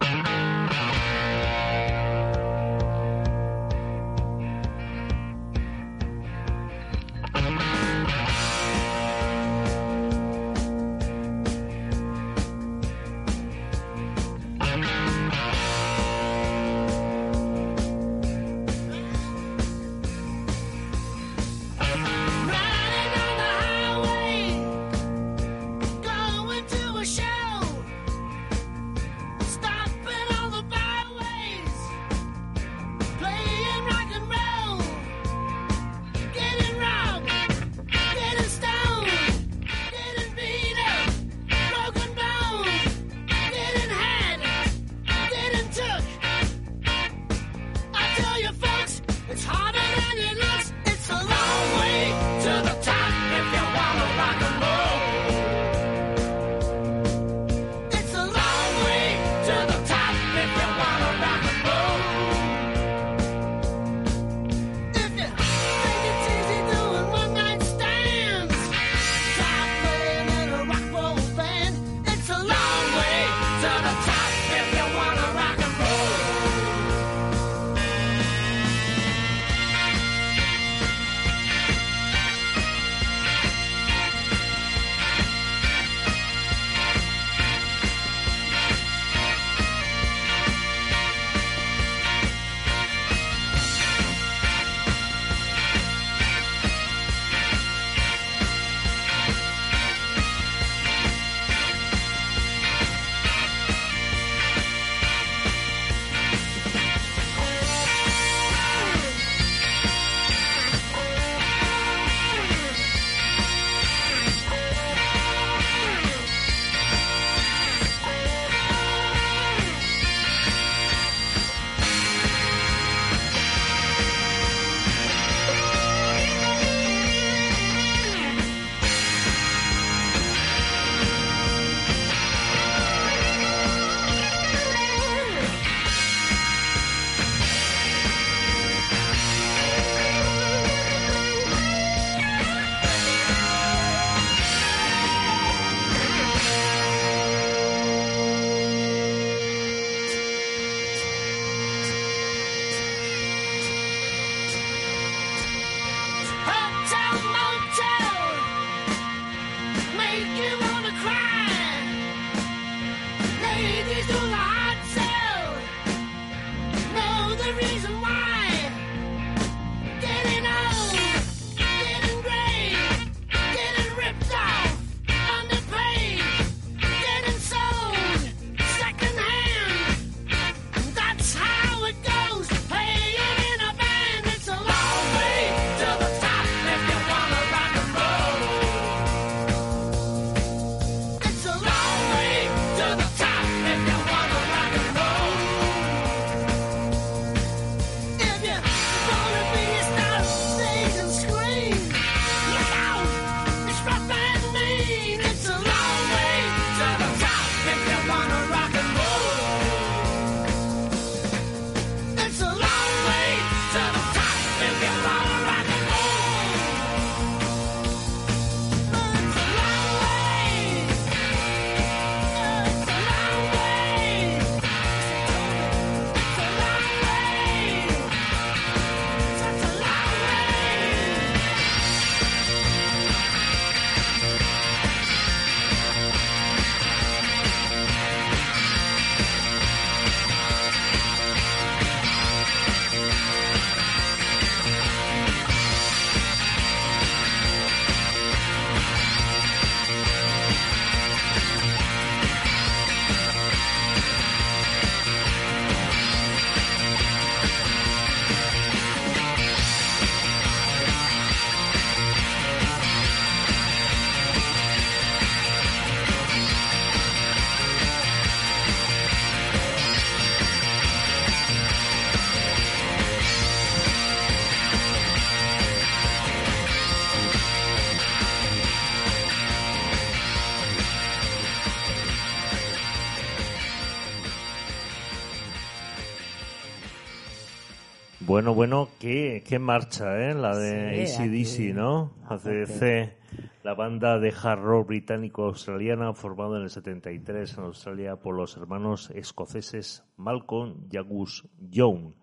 Bueno, bueno, qué, qué marcha, ¿eh? La de Sí, ACDC, ¿no? ACDC, la banda de hard rock británico-australiana formada en el 73 en Australia por los hermanos escoceses Malcolm y Angus Young.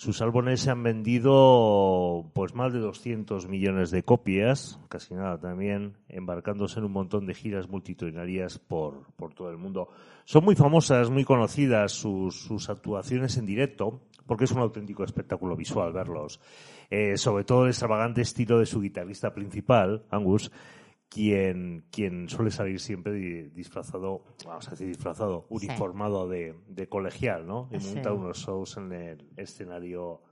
Sus álbumes se han vendido pues más de 200 millones de copias, casi nada también, embarcándose en un montón de giras multitudinarias por, por todo el mundo. Son muy famosas, muy conocidas sus, sus actuaciones en directo, porque es un auténtico espectáculo visual verlos. Eh, sobre todo el extravagante estilo de su guitarrista principal, Angus, quien, quien suele salir siempre di- disfrazado, vamos a decir disfrazado, uniformado de, de colegial, ¿no? Y Sí. monta unos shows en el escenario.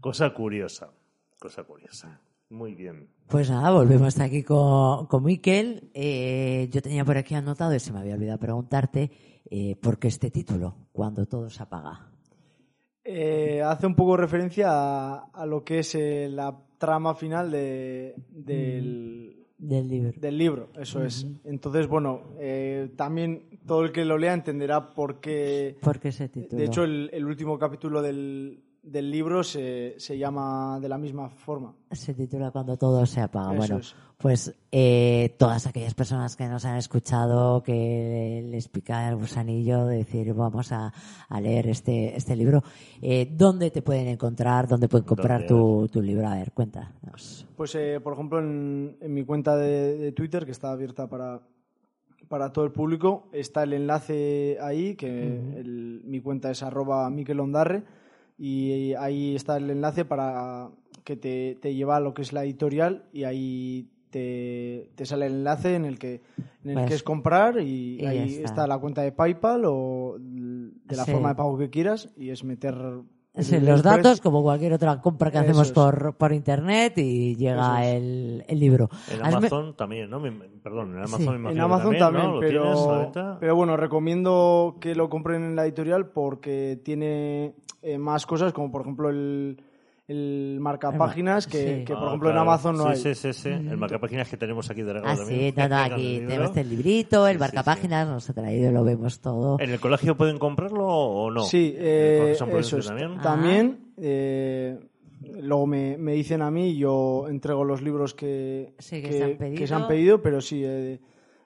Cosa curiosa, cosa curiosa. Muy bien. Pues nada, volvemos aquí con, con Miquel. Eh, yo tenía por aquí anotado, y se me había olvidado preguntarte, eh, ¿por qué este título? Cuando todo se apaga. Eh, hace un poco referencia a, a lo que es eh, la trama final de, del, Del libro. del libro, eso es. Entonces, bueno, eh, también todo el que lo lea entenderá por qué. ¿Por qué ese título? De hecho, el, el último capítulo del, del libro se, se llama de la misma forma. Se titula Cuando todo se apaga. Eso bueno, es. pues eh, todas aquellas personas que nos han escuchado, que les pica el gusanillo de decir vamos a, a leer este, este libro, eh, ¿dónde te pueden encontrar? ¿Dónde pueden comprar tu, tu libro? A ver, cuéntanos. Pues, eh, por ejemplo, en, en mi cuenta de, de Twitter, que está abierta para, para todo el público, está el enlace ahí, que el- mi cuenta es arroba Miquel Ondarre, y ahí está el enlace para que te, te lleva a lo que es la editorial y ahí te, te sale el enlace en el que, en el Pues, que es comprar y, y ahí está. está. la cuenta de PayPal o de la Sí. forma de pago que quieras y es meter Sí, los datos, como cualquier otra compra que Eso hacemos es. por, por internet y llega es. el, el libro. En me- Amazon también, ¿no? Perdón, en Amazon Sí. me En imagino que Amazon también, ¿no? ¿Lo tienes a la pero, pero bueno, recomiendo que lo compren en la editorial porque tiene eh, más cosas, como por ejemplo el, el marcapáginas, que, Sí. que por Ah, ejemplo claro. en Amazon no sí, hay. Sí, sí, sí. El marcapáginas que tenemos aquí de regalo Ah, también. sí, no, no, Con el aquí tenemos el librito, el Sí, sí, marcapáginas, nos ha traído, lo vemos todo. ¿En el colegio pueden comprarlo o no? Sí, ¿En el eh, Prudencio eso es. también? Ah. También, eh, luego me, me dicen a mí yo entrego los libros que, Sí, que se han pedido. que se han pedido, pero sí, eh,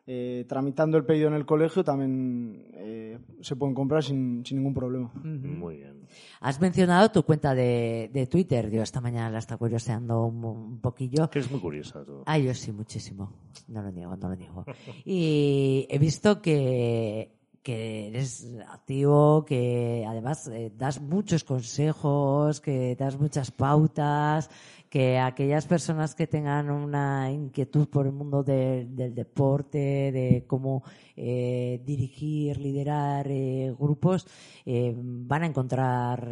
eh, tramitando el pedido en el colegio también eh, se pueden comprar sin, sin ningún problema. Muy bien. Has mencionado tu cuenta de, de Twitter. Yo esta mañana la está curioseando un, un poquillo. Que es muy curiosa tú. Ah, yo sí, muchísimo. No lo niego, no lo niego. Y he visto que, que eres activo, que además eh, das muchos consejos, que das muchas pautas, que aquellas personas que tengan una inquietud por el mundo de- del deporte, de cómo eh, dirigir, liderar eh, grupos, eh, van a encontrar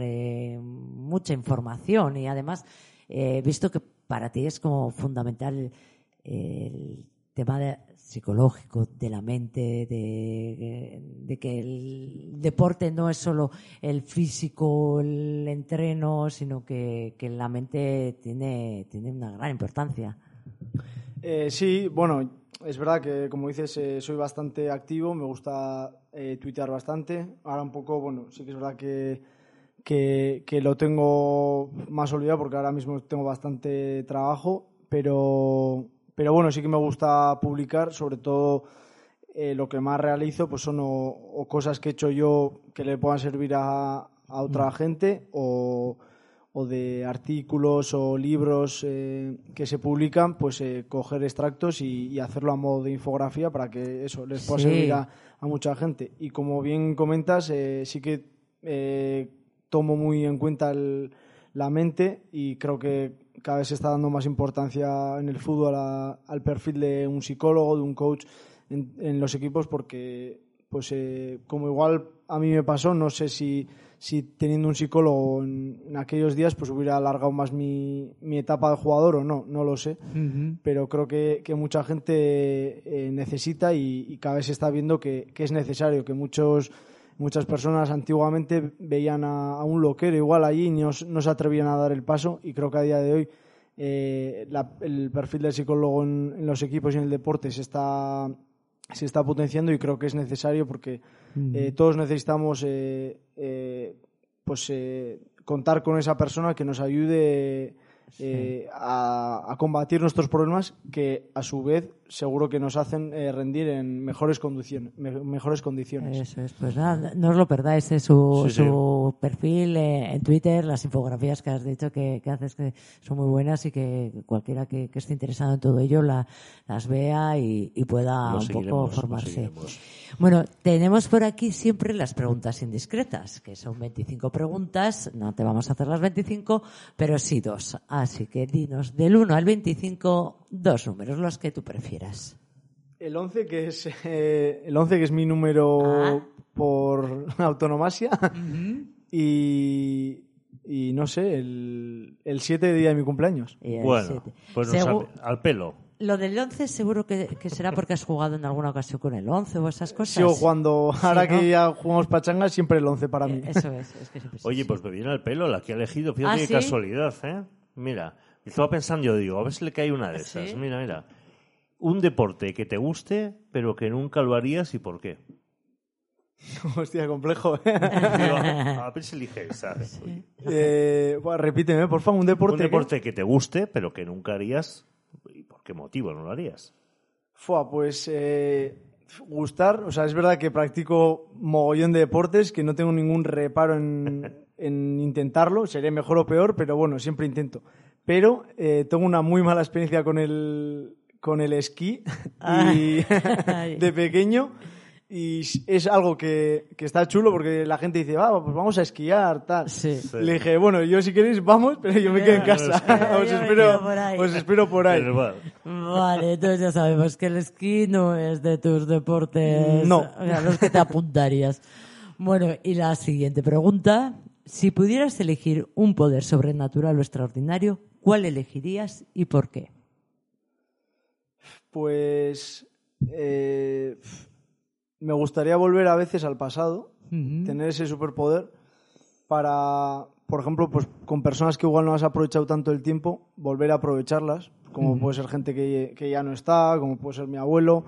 mucha información. Y además he visto que para ti es como fundamental el tema de- psicológico de la mente, de, que el deporte no es solo el físico, el entreno, sino que, que la mente tiene, tiene una gran importancia. Eh, sí, bueno, es verdad que como dices eh, soy bastante activo, me gusta eh, tuitear bastante. Ahora un poco, bueno, sí que es verdad que, que, que lo tengo más olvidado porque ahora mismo tengo bastante trabajo, pero, pero bueno, sí que me gusta publicar, sobre todo eh, lo que más realizo pues son o, o cosas que he hecho yo que le puedan servir a, a otra gente o, o de artículos o libros eh, que se publican, pues eh, coger extractos y, y hacerlo a modo de infografía para que eso les pueda Sí. servir a, a mucha gente. Y como bien comentas, eh, sí que tomo muy en cuenta el- la mente y creo que cada vez se está dando más importancia en el fútbol a- al perfil de un psicólogo, de un coach en, en los equipos porque pues eh, como igual a mí me pasó, no sé si, si teniendo un psicólogo en, en aquellos días pues hubiera alargado más mi, mi etapa de jugador o no, no lo sé, pero creo que, que mucha gente eh, necesita y, y cada vez se está viendo que, que es necesario, que muchos muchas personas antiguamente veían a, a un loquero igual allí y no, no se atrevían a dar el paso y creo que a día de hoy eh, la- el perfil del psicólogo en, en los equipos y en el deporte se está se está potenciando y creo que es necesario porque eh, todos necesitamos eh, pues contar con esa persona que nos ayude a, a combatir nuestros problemas que a su vez seguro que nos hacen eh, rendir en mejores, condiciones me- mejores condiciones. Eso es, pues nada, no os lo perdáis, es su, Sí, sí. su perfil eh, en Twitter, las infografías que has dicho que, que haces que son muy buenas y que cualquiera que, que esté interesado en todo ello la- las vea y, y pueda Lo un poco formarse. Bueno, tenemos por aquí siempre las preguntas indiscretas, que son 25 preguntas, no te vamos a hacer las 25, pero sí dos. Así que dinos del 1 al 25 dos números, los que tú prefieras. El 11 que es eh, el 11 que es mi número Ah. por autonomasia y y no sé, el, el 7 día de mi cumpleaños. Y el Bueno, siete. pues nos Segu- al, al pelo. Lo del 11 seguro que, que será porque has jugado en alguna ocasión con el 11 o esas cosas. Sigo jugando, ahora Sí, ¿no? que ya jugamos pachanga, siempre el 11 para mí. Eh, Eso es, es que siempre es Oye, así. pues me viene al pelo la que ha elegido. Fíjate ¿Ah, qué sí? casualidad, ¿eh? Mira, estaba pensando, yo digo, a ver si le cae una de ¿Sí? esas. Mira, mira. Un deporte que te guste, pero que nunca lo harías y por qué. Hostia, complejo. ¿eh? Digo, a ver si elige esa. Eh, bueno, repíteme, por favor, un deporte. Un deporte que te guste, pero que nunca harías. ¿Y por qué motivo no lo harías? Fua, pues eh, gustar, o sea, es verdad que practico mogollón de deportes, que no tengo ningún reparo en, en intentarlo, seré mejor o peor, pero bueno, siempre intento. Pero eh, tengo una muy mala experiencia con el, con el esquí y Ay. de pequeño. Y es algo que, que está chulo porque la gente dice, va, pues vamos a esquiar, tal. Sí. Le dije, bueno, yo si queréis vamos, pero yo me quedo en casa. Os, espero, quedo por ahí. os espero por ahí. Vale, entonces ya sabemos que el esquí no es de tus deportes. No. O sea, los que te apuntarías. Bueno, y la siguiente pregunta. Si pudieras elegir un poder sobrenatural o extraordinario, ¿cuál elegirías y por qué? Pues eh, me gustaría volver a veces al pasado, tener ese superpoder para, por ejemplo, pues con personas que igual no has aprovechado tanto el tiempo, volver a aprovecharlas, como puede ser gente que, que ya no está, como puede ser mi abuelo,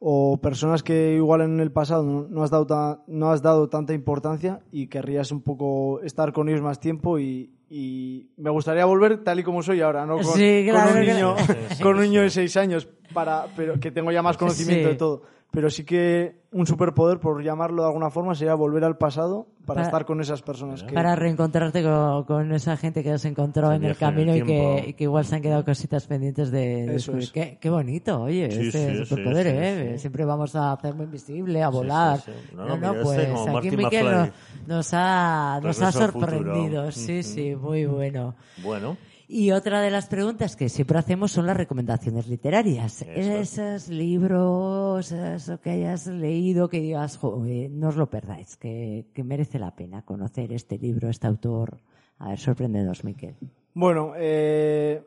o personas que igual en el pasado no, no has dado ta- no has dado tanta importancia y querrías un poco estar con ellos más tiempo y, y me gustaría volver tal y como soy ahora, no con, Sí, con claro, un niño, Sí, sí, con un sí. niño de seis años para, pero que tengo ya más conocimiento Sí. de todo. Pero sí que un superpoder, por llamarlo de alguna forma, sería volver al pasado para, Para- estar con esas personas. Que, Para reencontrarte con, con esa gente que has encontrado Se en el viaja en el camino y, que, y que igual se han quedado cositas pendientes de de Eso es. Qué, qué bonito, oye, Sí, este sí, superpoder, sí, ¿eh? sí. Siempre vamos a hacerlo invisible, a volar. sí, sí. No, No, no, no, mira, pues este como aquí Miquel nos, nos ha, nos ha sorprendido. Sí, sí, muy bueno. bueno. Y otra de las preguntas que siempre hacemos son las recomendaciones literarias. Eso. Esos libros, eso que hayas leído, que digas, "Joder, no os lo perdáis, que, que merece la pena conocer este libro, este autor. A ver, sorprendedos, Miquel. Bueno, eh,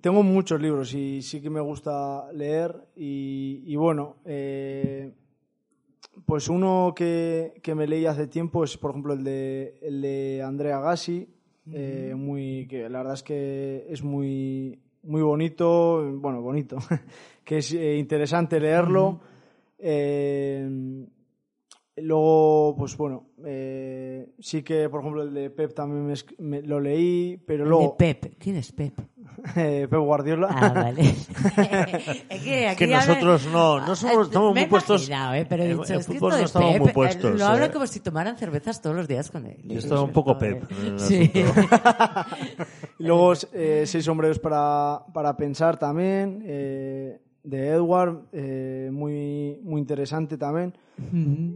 tengo muchos libros y sí que me gusta leer y, y bueno, eh, pues uno que, que me leí hace tiempo es, por ejemplo, el de, el de Andrea Gassi, eh, muy, que la verdad es que es muy, muy bonito, bueno, bonito, que es eh, interesante leerlo. Eh, Luego, pues bueno, sí que, por ejemplo, el de Pep también me lo leí, pero De luego Pep. ¿Quién es Pep? Eh, Pep Guardiola. Ah, vale. es que, aquí que hablan- nosotros no, no somos, estamos Me muy puestos. imaginado, ¿eh? pero he en- dicho, en es que fútbol no estamos Pep, muy eh, puestos. Lo hablan eh. como si tomaran cervezas todos los días con él. Yo estaba un poco Pep el Sí. luego eh, Seis sombreros para, para pensar también, eh, de Edward, eh, muy, muy interesante también.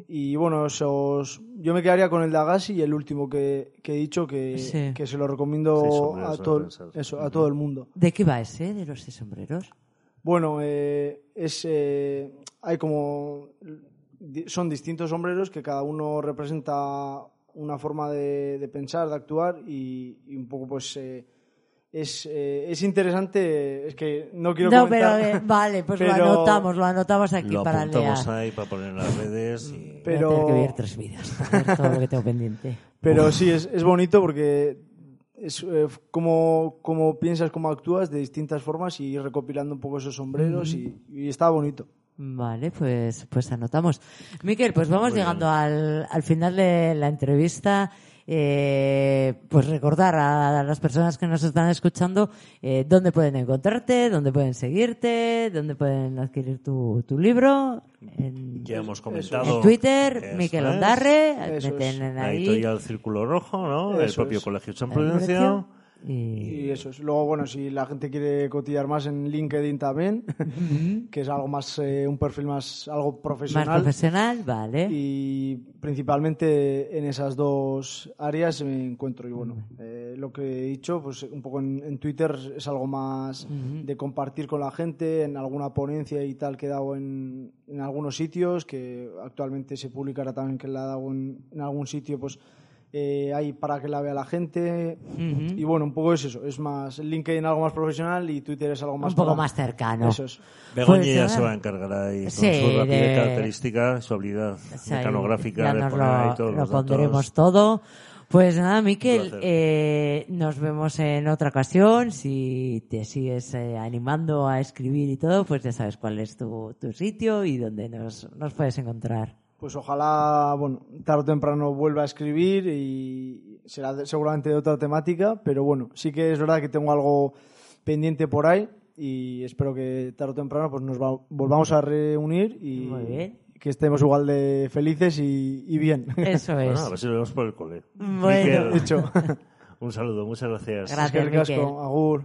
Y bueno, esos, yo me quedaría con el de Agassi y el último que, que he dicho, que, Sí. que se lo recomiendo sombreros a todo, eso, a todo el mundo. ¿De qué va ese, de los seis sombreros? Bueno, eh, es, eh, hay como. Son distintos sombreros que cada uno representa una forma de, de pensar, de actuar y, y un poco, pues. Es, eh, es interesante. Es que no quiero no, pero eh, vale, pues pero- lo anotamos, lo anotamos aquí Lo para leer. apuntamos ahí para poner en las redes. Y... Pero- Voy a tener que ver tres ver todo lo que tengo pendiente. Pero sí, es, es bonito porque es eh, como, como piensas, cómo actúas de distintas formas y ir recopilando un poco esos sombreros y, y está bonito. Vale, pues, pues anotamos. Miquel, pues vamos llegando al, al final de la entrevista. Eh, pues recordar a las personas que nos están escuchando eh, dónde pueden encontrarte, dónde pueden seguirte, dónde pueden adquirir tu, tu libro. En, Ya hemos comentado. en Twitter, Miquel. Ondarre, meten. La ahí. editorial Círculo Rojo, ¿no? el Eso propio es. Colegio San Prudencio. Y, Y eso es. Luego, bueno, si la gente quiere cotillar más en LinkedIn también, que es algo más, eh, un perfil más, algo más profesional. profesional, vale. Y principalmente en esas dos áreas me encuentro. Y bueno, eh, lo que he dicho, pues un poco en, en Twitter es algo más de compartir con la gente, en alguna ponencia y tal que he dado en, en algunos sitios, que actualmente se publicará también que la he dado en, en algún sitio, pues eh, hay para que la vea la gente. Ujú. Y bueno, un poco es eso, es más LinkedIn algo más profesional y Twitter es algo más Un poco para- más cercano. Eso es. Begoña Pues, ya se va a encargar ahí con sí, su rapidez de- característica, su habilidad sea, mecanográfica ya de nos poner ahí lo, todos lo los datos. pondremos todo. Pues nada, Miquel, eh, nos vemos en otra ocasión. Si te sigues eh, animando a escribir y todo, pues ya sabes cuál es tu, tu sitio y dónde nos, nos puedes encontrar. Pues ojalá, bueno, tarde o temprano vuelva a escribir y será de- seguramente de otra temática, pero bueno, sí que es verdad que tengo algo pendiente por ahí y espero que tarde o temprano pues nos va- volvamos a reunir y Muy bien. que estemos igual de felices y, y bien. Eso Bueno, es. a ver si lo vemos por el cole. Bueno. Miquel, Hecho. un saludo, muchas gracias. Gracias. Miquel. agur.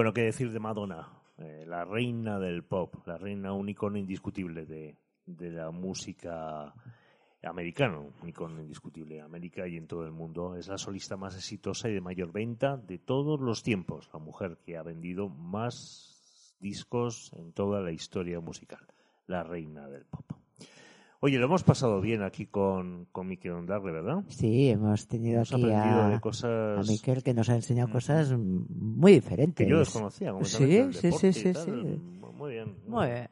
Bueno, qué decir de Madonna, Eh, la reina del pop, la reina, un icono indiscutible de, de la música americana, un icono indiscutible en América y en todo el mundo. Es la solista más exitosa y de mayor venta de todos los tiempos, la mujer que ha vendido más discos en toda la historia musical, la reina del pop. Oye, lo hemos pasado bien aquí con, con Miquel Ondarre, ¿verdad? Sí, hemos tenido Hemos aquí a, de a cosas Miquel que nos ha enseñado cosas muy diferentes. que yo desconocía. como Sí, el sí, sí, sí, sí. Muy bien. Muy bien.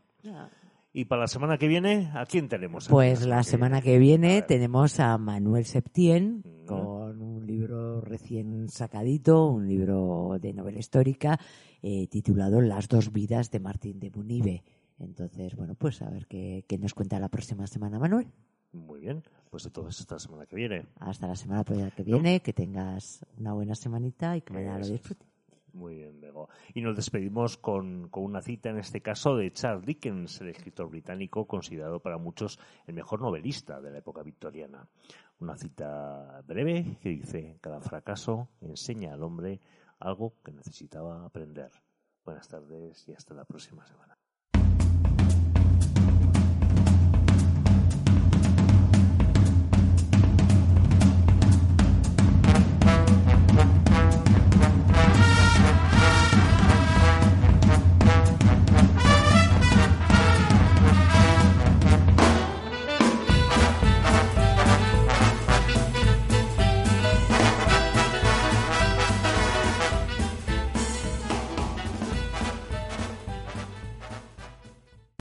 Y para la semana que viene, ¿a quién tenemos? Pues la semana que viene A tenemos a Manuel Septién Mm. con un libro recién sacadito, un libro de novela histórica eh, titulado Las dos vidas de Martín de Munive. Entonces, bueno, pues a ver qué, qué nos cuenta la próxima semana Manuel. Muy bien. Pues entonces hasta la semana que viene. Hasta la semana que viene, que tengas una buena semanita y que mañana lo disfrutes. Muy bien, Bego. Y nos despedimos con, con una cita, en este caso, de Charles Dickens, el escritor británico considerado para muchos el mejor novelista de la época victoriana. Una cita breve que dice, cada fracaso enseña al hombre algo que necesitaba aprender. Buenas tardes y hasta la próxima semana.